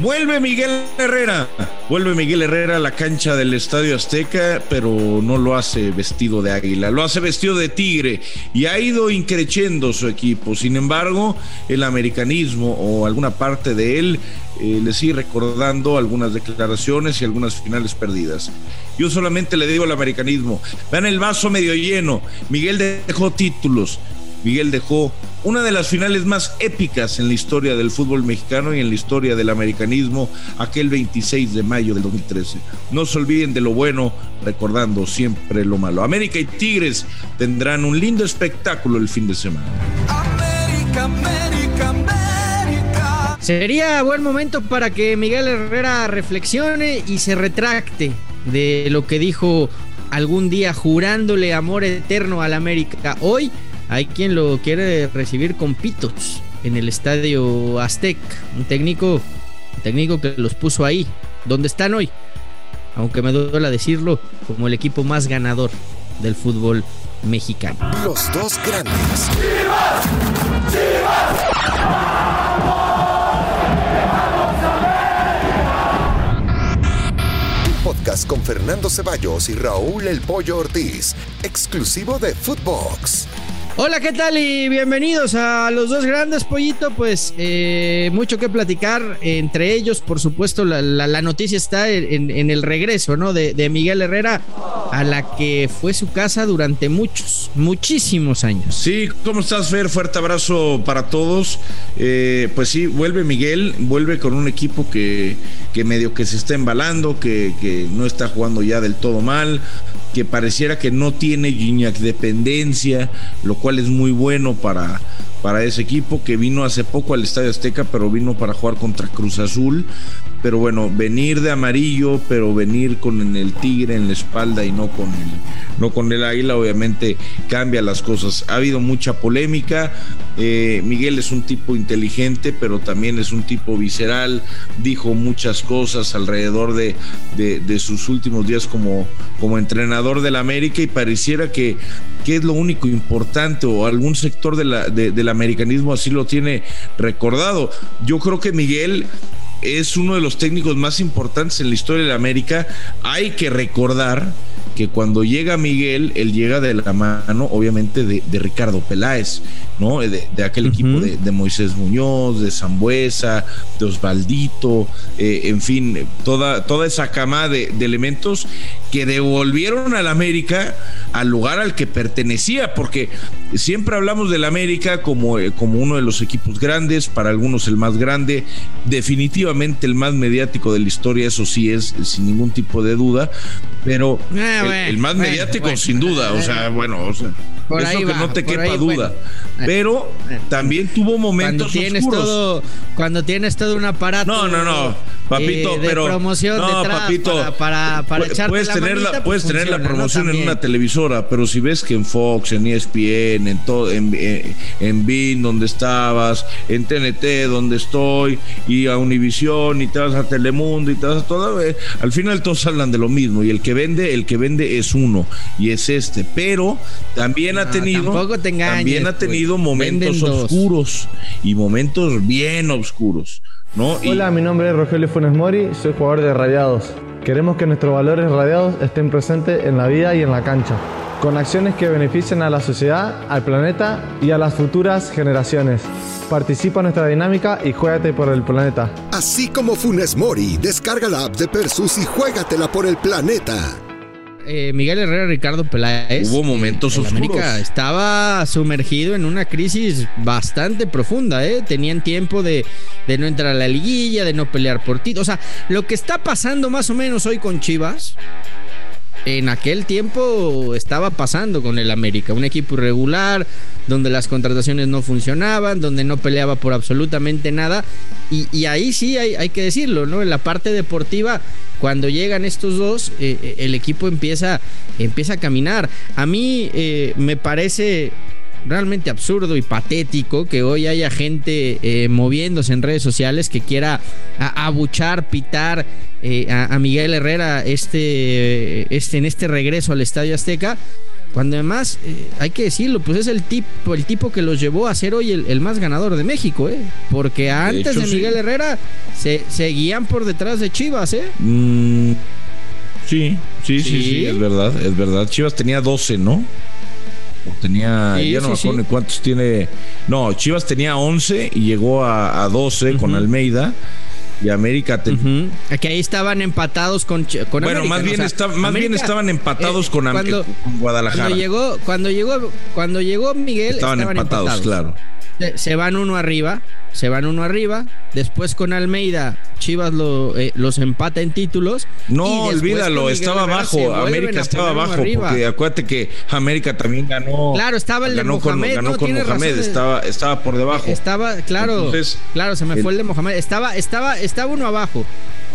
Vuelve Miguel Herrera. Vuelve Miguel Herrera a la cancha del Estadio Azteca, pero no lo hace vestido de águila, lo hace vestido de tigre y ha ido increciendo su equipo. Sin embargo, el americanismo o alguna parte de él eh, le sigue recordando algunas declaraciones y algunas finales perdidas. Yo solamente le digo al americanismo, vean el vaso medio lleno. Miguel dejó títulos, Miguel dejó una de las finales más épicas en la historia del fútbol mexicano y en la historia del americanismo, aquel 26 de mayo del 2013. No se olviden de lo bueno, recordando siempre lo malo. América y Tigres tendrán un lindo espectáculo el fin de semana. América, América, América. Sería buen momento para que Miguel Herrera reflexione y se retracte de lo que dijo algún día jurándole amor eterno al América. Hoy hay quien lo quiere recibir con pitos en el estadio Aztec. Un técnico, un técnico que los puso ahí, donde están hoy. Aunque me duela decirlo, como el equipo más ganador del fútbol mexicano. Los dos grandes. ¡Chivas! ¡Chivas! podcast con Fernando Ceballos y Raúl El Pollo Ortiz, exclusivo de Footbox. Hola, ¿qué tal? Y bienvenidos a los dos grandes, Pollito. Pues eh, mucho que platicar entre ellos. Por supuesto, la, noticia está en, el regreso, ¿no? De, Miguel Herrera a la que fue su casa durante muchos, muchísimos años. Sí, ¿cómo estás, Fer? Fuerte abrazo para todos. Eh, pues sí, vuelve Miguel, vuelve con un equipo que, que medio que se está embalando, que, que no está jugando ya del todo mal que pareciera que no tiene Gignac dependencia, lo cual es muy bueno para, para ese equipo que vino hace poco al Estadio Azteca, pero vino para jugar contra Cruz Azul. Pero bueno, venir de amarillo, pero venir con el tigre en la espalda y no con el, no con el águila, obviamente cambia las cosas. Ha habido mucha polémica. Eh, Miguel es un tipo inteligente, pero también es un tipo visceral. Dijo muchas cosas alrededor de, de, sus últimos días como, como entrenador del América y pareciera que, que es lo único importante o algún sector del americanismo así lo tiene recordado. Yo creo que Miguel es uno de los técnicos más importantes en la historia de América. Hay que recordar que cuando llega Miguel, él llega de la mano, obviamente, de, Ricardo Peláez, ¿no? De, aquel equipo de, Moisés Muñoz, de Zambuesa, de Osvaldito, eh, en fin, toda, toda esa cama de, elementos que devolvieron al América al lugar al que pertenecía, porque siempre hablamos del América como, eh, como uno de los equipos grandes, para algunos el más grande, definitivamente el más mediático de la historia, eso sí es sin ningún tipo de duda, pero ah, el, más mediático sin duda, o sea, bueno, o sea, eso que no te quepa duda. Pero también tuvo momentos cuando tienes todo cuando tienes todo un aparato No, no, no. Papito, de pero promoción no, papito, para, para, puedes tener la, pues puedes tener la promoción en una televisora, pero si ves que en Fox, en ESPN, en todo en, en, en BIN donde estabas, en TNT donde estoy y a Univisión y te vas a Telemundo y te vas a todo, eh, al final todos hablan de lo mismo y el que vende, el que vende es uno y es este, pero también ha tenido también ha tenido pues. momentos oscuros y momentos bien oscuros. ¿No? Hola, mi nombre es Rogelio Funes Mori, soy jugador de Radiados. Queremos que nuestros valores radiados estén presentes en la vida y en la cancha, con acciones que beneficien a la sociedad, al planeta y a las futuras generaciones. Participa en nuestra dinámica y juégate por el planeta. Así como Funes Mori, descarga la app de Persus y juégatela por el planeta. Eh, Miguel Herrera, Ricardo Peláez. Hubo momentos oscuros. América estaba sumergido en una crisis bastante profunda, ¿eh? Tenían tiempo de, de no entrar a la liguilla, de no pelear por ti. O sea, lo que está pasando más o menos hoy con Chivas, en aquel tiempo estaba pasando con el América. Un equipo irregular, donde las contrataciones no funcionaban, donde no peleaba por absolutamente nada. Y, ahí sí hay, hay, que decirlo, ¿no? En la parte deportiva, cuando llegan estos dos, eh, eh, el equipo empieza, empieza a caminar. A mí eh, me parece realmente absurdo y patético que hoy haya gente eh, moviéndose en redes sociales que quiera abuchar, pitar eh, a, Miguel Herrera este, este, en este regreso al Estadio Azteca Cuando además, eh, hay que decirlo, pues es el tipo, el tipo que los llevó a ser hoy el, más ganador de México, ¿eh? Porque antes de, Miguel Herrera se seguían por detrás de Chivas, ¿eh? Mm, sí, sí, sí, sí, es verdad, es verdad. Chivas tenía 12, ¿no? tenía, ya no me acuerdo cuántos tiene. No, Chivas tenía 11 y llegó a, 12 con Almeida y América. Aquí ahí estaban empatados con, con bueno, más, bien, más bien estaban empatados eh, con, Guadalajara. Cuando llegó, cuando llegó, cuando llegó Miguel, estaban, empatados, claro. Se, van uno arriba, se van uno arriba. Después con Almeida, Chivas lo, eh, los empata en títulos. No, olvídalo, estaba abajo. América estaba abajo. Porque acuérdate que América también ganó. Claro, estaba el de Mohamed. ganó con Mohamed, estaba, estaba por debajo. Estaba, claro, claro, se me fue el de Mohamed. Estaba, estaba, estaba uno abajo.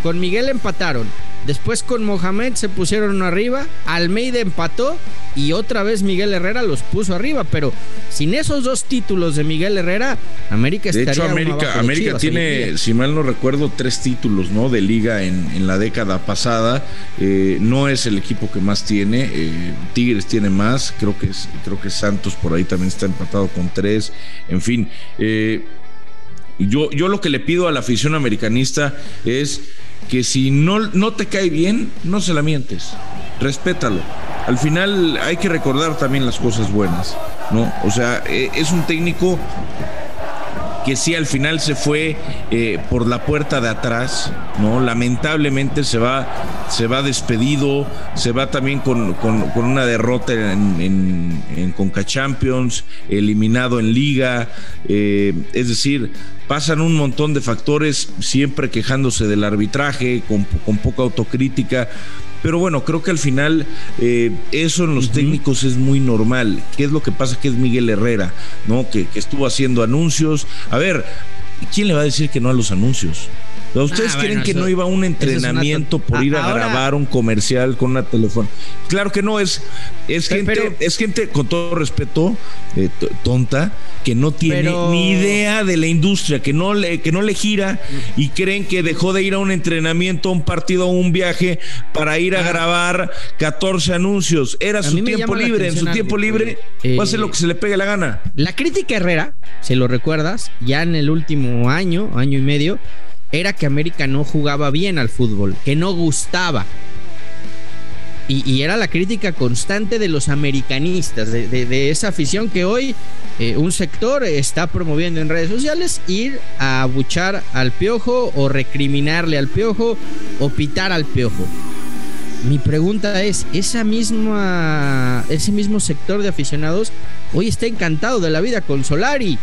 Con Miguel empataron. Después con Mohamed se pusieron uno arriba. Almeida empató y otra vez Miguel Herrera los puso arriba, pero sin esos dos títulos de Miguel Herrera, América estaría De hecho, América, América tiene, si mal no recuerdo, tres títulos ¿no? de liga en, la década pasada. Eh, no es el equipo que más tiene. Eh, Tigres tiene más. Creo que, es, creo que Santos por ahí también está empatado con tres. En fin. Eh, yo, yo lo que le pido a la afición americanista es que si no, no te cae bien, no se la mientes. Respétalo al final hay que recordar también las cosas buenas, ¿no? O sea, e, es un técnico que sí al final se fue eh, por la puerta de atrás, ¿no? Lamentablemente se va, se va despedido, se va también con, una derrota en, en, Conca Champions, eliminado en Liga, eh, es decir, pasan un montón de factores siempre quejándose del arbitraje, con, con poca autocrítica. Pero bueno, creo que al final eh, eso en los técnicos es muy normal. ¿Qué es lo que pasa? Que es Miguel Herrera, ¿no? Que, que estuvo haciendo anuncios. A ver, ¿quién le va a decir que no a los anuncios? ¿Ustedes ah, creen que no iba a un entrenamiento por ir a grabar un comercial con una teléfono? Claro que no, es, es, gente, es gente, con todo respeto, eh, tonta, que no tiene ni idea de la industria, que no, le, que no le gira y creen que dejó de ir a un entrenamiento, a un partido, a un viaje para ir a ah. grabar 14 anuncios. Era su tiempo libre, en su tiempo libre va a hacer lo que se le pegue la gana. La crítica Herrera, si lo recuerdas, ya en el último año, año y medio, era que América no jugaba bien al fútbol, que no gustaba. Y, era la crítica constante de los americanistas, de, esa afición que hoy eh, un sector está promoviendo en redes sociales, ir a abuchar al piojo o recriminarle al piojo o pitar al piojo. Mi pregunta es, ese mismo sector de aficionados hoy está encantado de la vida con Solari.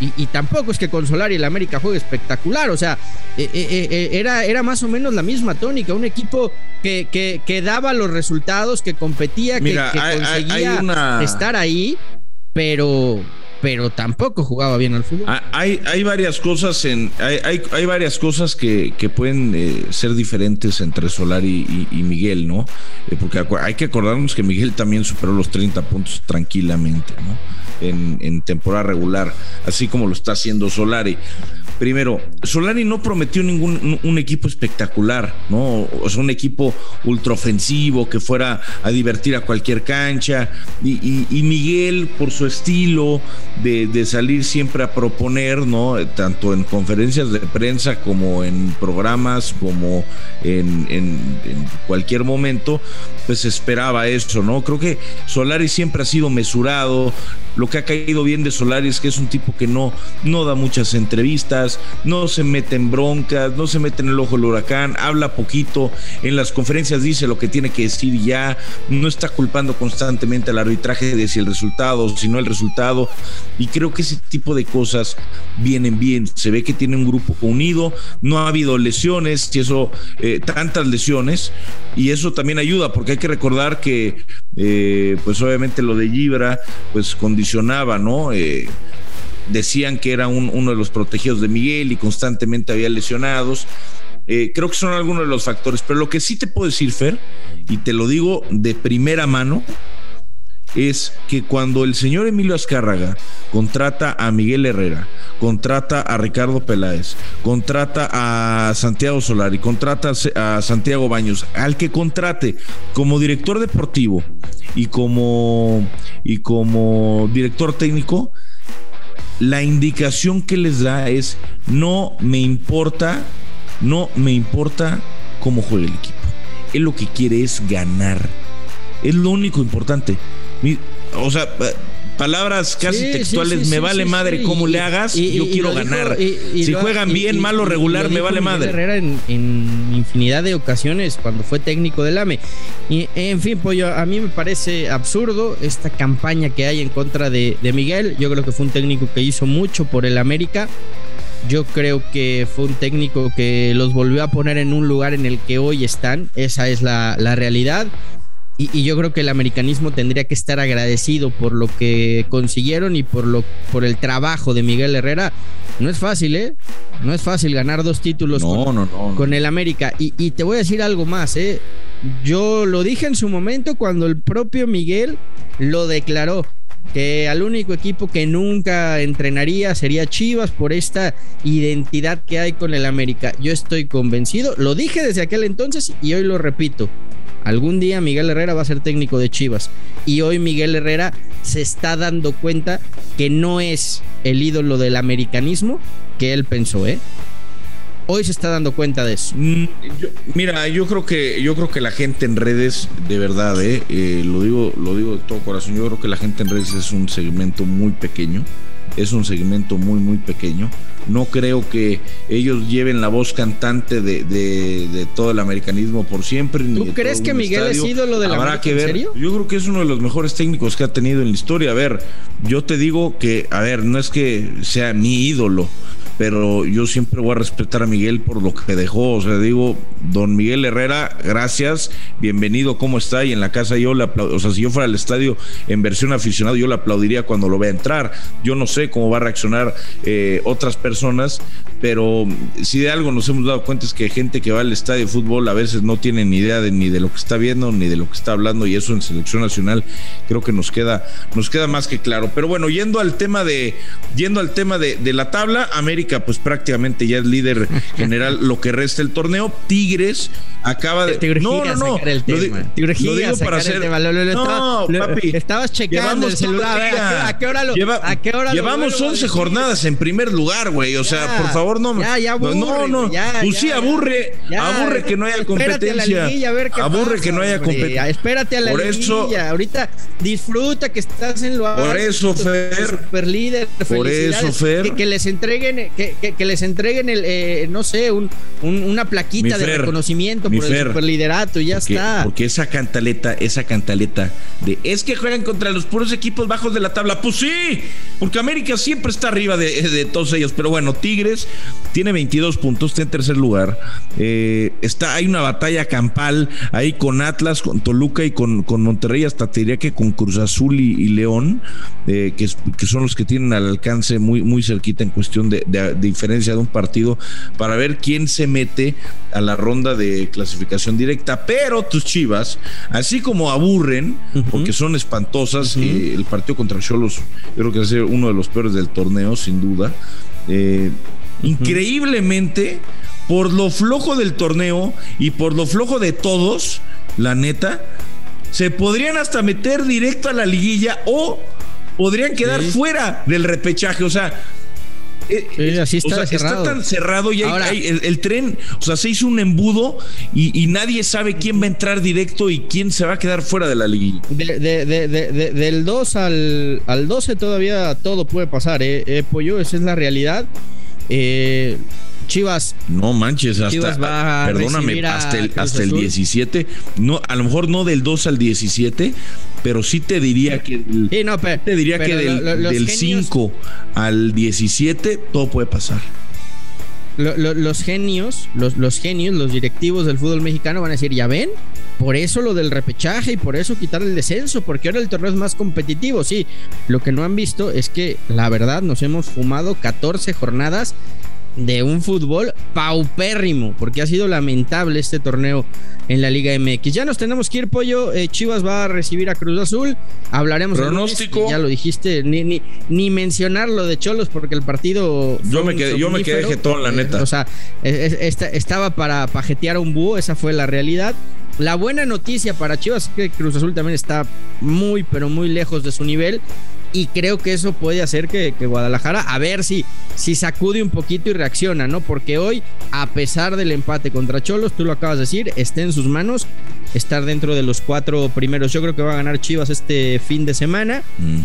Y, tampoco es que con Solari el América juegue espectacular. O sea, eh, eh, eh, era, era más o menos la misma tónica. Un equipo que, que, daba los resultados, que competía, que, conseguía estar ahí, pero, pero tampoco jugaba bien al fútbol. Ah, hay, hay varias cosas en, hay, hay, varias cosas que, pueden ser diferentes entre Solari y, Miguel, ¿no? porque hay que acordarnos que Miguel también superó los 30 puntos tranquilamente, ¿no? en, temporada regular, así como lo está haciendo Solari. Primero, Solari no prometió ningún un equipo espectacular, ¿no? O sea, un equipo ultraofensivo que fuera a divertir a cualquier cancha. Y, Miguel, por su estilo de, salir siempre a proponer, ¿no? Tanto en conferencias de prensa como en programas, como en, en cualquier momento, pues esperaba eso, ¿no? Creo que Solari siempre ha sido mesurado, lo que ha caído bien de Solari es que es un tipo que no, no da muchas entrevistas, no se mete en broncas, no se mete en el ojo del huracán, habla poquito, en las conferencias dice lo que tiene que decir ya, no está culpando constantemente al arbitraje de si el resultado, si no el resultado. Y creo que ese tipo de cosas vienen bien. Se ve que tiene un grupo unido, no ha habido lesiones, y eso, eh, tantas lesiones, y eso también ayuda, porque hay que recordar que, eh, pues obviamente lo de Gibra, pues con ¿no? Eh, decían que era uno de los protegidos de Miguel y constantemente había lesionados. Eh, creo que son algunos de los factores, pero lo que sí te puedo decir, Fer, y te lo digo de primera mano, es que cuando el señor Emilio Azcárraga contrata a Miguel Herrera, contrata a Ricardo Peláez, contrata a Santiago Solari, contrata a Santiago Baños, al que contrate como director deportivo y como, y como director técnico, la indicación que les da es no me importa, no me importa cómo juega el equipo. Él lo que quiere es ganar. Es lo único importante. O sea, palabras casi textuales, me vale madre cómo le hagas, yo quiero ganar. si juegan bien, malo, regular, me vale madre. Herrera en, en, infinidad de ocasiones cuando fue técnico del AME. Y en fin, Pollo, a mí me parece absurdo esta campaña que hay en contra de, de Miguel. Yo creo que fue un técnico que hizo mucho por el América. Yo creo que fue un técnico que los volvió a poner en un lugar en el que hoy están. Esa es la, la realidad. Y, yo creo que el americanismo tendría que estar agradecido por lo que consiguieron y por, lo, por el trabajo de Miguel Herrera. No es fácil, ¿eh? No es fácil ganar dos títulos con, con, el América. Y, y, te voy a decir algo más, ¿eh? Yo lo dije en su momento cuando el propio Miguel lo declaró que al único equipo que nunca entrenaría sería Chivas por esta identidad que hay con el América. Yo estoy convencido, lo dije desde aquel entonces y hoy lo repito. Algún día Miguel Herrera va a ser técnico de Chivas. Y hoy Miguel Herrera se está dando cuenta que no es el ídolo del americanismo que él pensó, ¿eh? Hoy se está dando cuenta de eso. Mm, mira, yo creo que yo creo que la gente en redes, de verdad, ¿eh? ¿eh? lo digo, lo digo de todo corazón. Yo creo que la gente en redes es un segmento muy pequeño es un segmento muy, muy pequeño. No creo que ellos lleven la voz cantante de, todo el americanismo por siempre. ¿Tú crees que Miguel es ídolo de la Habrá que ver. Yo creo que es uno de los mejores técnicos que ha tenido en la historia. A ver, yo te digo que, a ver, no es que sea mi ídolo, pero yo siempre voy a respetar a Miguel por lo que dejó. O sea, digo, don Miguel Herrera, gracias, bienvenido, ¿cómo está? Y en la casa yo le aplaudo. O sea, si yo fuera al estadio en versión aficionado, yo le aplaudiría cuando lo vea entrar. Yo no sé cómo va a reaccionar eh, otras personas, pero si de algo nos hemos dado cuenta es que gente que va al estadio de fútbol a veces no tiene ni idea de, ni de lo que está viendo, ni de lo que está hablando, y eso en selección nacional creo que nos queda, nos queda más que claro. Pero bueno, yendo al tema de, yendo al tema de, de la tabla, América pues prácticamente ya es líder general lo que resta el torneo. Tigres acaba de. no, no, no. El tema. Lo, digo para hacer. no, papi. Estabas checando el celular. ¿A qué hora lo.? ¿A qué hora llevamos 11 jornadas en primer lugar, güey. O sea, por favor, no. Ya, ya aburre, no, no. pues sí, aburre. aburre que no haya competencia. aburre que no haya competencia. Espérate a la por Eso, Ahorita disfruta que estás en lo. Por eso, Fer. Super líder. Por eso, Fer. Que, les entreguen, que, que, les entreguen el, eh, no sé, un, una plaquita de reconocimiento por el superliderato y ya está. Porque esa cantaleta, esa cantaleta de es que juegan contra los puros equipos bajos de la tabla. Pues sí, porque América siempre está arriba de, todos ellos. Pero bueno, Tigres tiene 22 puntos, está en tercer lugar. Eh, está, hay una batalla campal ahí con Atlas, con Toluca y con, con Monterrey, hasta te diría que con Cruz Azul y, León, eh, que, que, son los que tienen al alcance muy, muy cerquita en cuestión de, de diferencia de un partido para ver quién se mete a la ronda de clasificación directa. Pero tus chivas, así como aburren, porque son espantosas, eh, el partido contra Cholos, yo creo que va a ser uno de los peores del torneo, sin duda. Eh, increíblemente, por lo flojo del torneo y por lo flojo de todos, la neta, se podrían hasta meter directo a la liguilla o podrían quedar fuera del repechaje. O sea, eh, así está, está tan cerrado y hay, el, tren, o sea, se hizo un embudo y, nadie sabe quién va a entrar directo y quién se va a quedar fuera de la liguilla. del 2 al, al 12 todavía todo puede pasar, ¿eh? eh Pollo, esa es la realidad. Eh, Chivas. No manches, hasta, perdóname, hasta el, hasta el 17, no, a lo mejor no del 2 al 17, pero sí te diría que te diría que del, 5 al 17 todo puede pasar. los genios, los, los genios, los directivos del fútbol mexicano van a decir, ya ven, por eso lo del repechaje y por eso quitar el descenso, porque ahora el torneo es más competitivo. Sí, lo que no han visto es que la verdad nos hemos fumado 14 jornadas de un fútbol paupérrimo, porque ha sido lamentable este torneo en la Liga MX. Ya nos tenemos que ir, Pollo. Eh, Chivas va a recibir a Cruz Azul. Hablaremos pronóstico. ya lo dijiste, ni, ni, ni, mencionar lo de Cholos, porque el partido. Yo me quedé, yo me quedé jetón, la neta. o sea, estaba para pajetear a un búho, esa fue la realidad. La buena noticia para Chivas es que Cruz Azul también está muy, pero muy lejos de su nivel y creo que eso puede hacer que, Guadalajara, a ver si, si sacude un poquito y reacciona, ¿no? Porque hoy, a pesar del empate contra Cholos, tú lo acabas de decir, está en sus manos estar dentro de los cuatro primeros. Yo creo que va a ganar Chivas este fin de semana. Mm.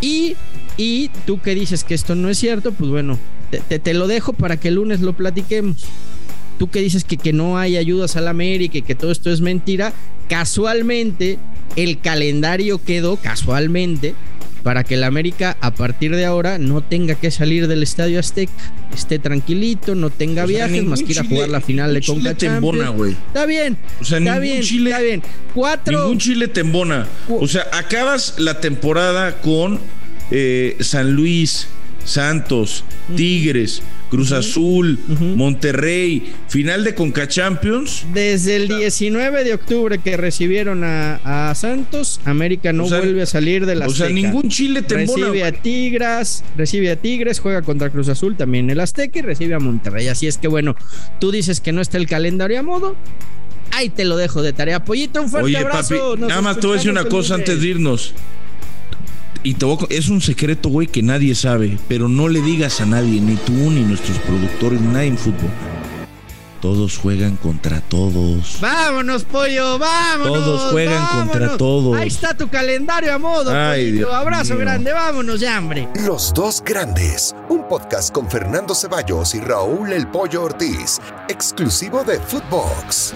Y, y tú que dices que esto no es cierto, pues bueno, te, te, lo dejo para que el lunes lo platiquemos. Tú que dices que, que no hay ayudas al América y que todo esto es mentira, casualmente el calendario quedó, casualmente, para que el América a partir de ahora no tenga que salir del Estadio Azteca, esté tranquilito, no tenga viajes, más que ir a jugar la final de Conca güey. Está bien, o sea, está bien, Chile, está bien. Cuatro. Ningún Chile te embona. O sea, acabas la temporada con eh, San Luis, Santos, Tigres, Cruz Azul, Monterrey, final de Conca Champions. Desde el 19 de octubre que recibieron a, Santos, América no vuelve a salir de la O sea, ningún Chile te Recibe a Tigres, recibe a Tigres, juega contra Cruz Azul también el Azteca y recibe a Monterrey. Así es que bueno, tú dices que no está el calendario a modo. Ahí te lo dejo de tarea. Pollito, un fuerte abrazo. Papi, nada más te voy a decir una cosa antes de irnos. Y te es un secreto, güey, que nadie sabe, pero no le digas a nadie, ni tú, ni nuestros productores, ni nadie en fútbol. Todos juegan contra todos. Vámonos, pollo, vámonos. Todos juegan contra todos. Ahí está tu calendario a modo. Ay, Dios Abrazo grande, vámonos ya, hombre. Los dos grandes. Un podcast con Fernando Ceballos y Raúl El Pollo Ortiz, exclusivo de Footbox.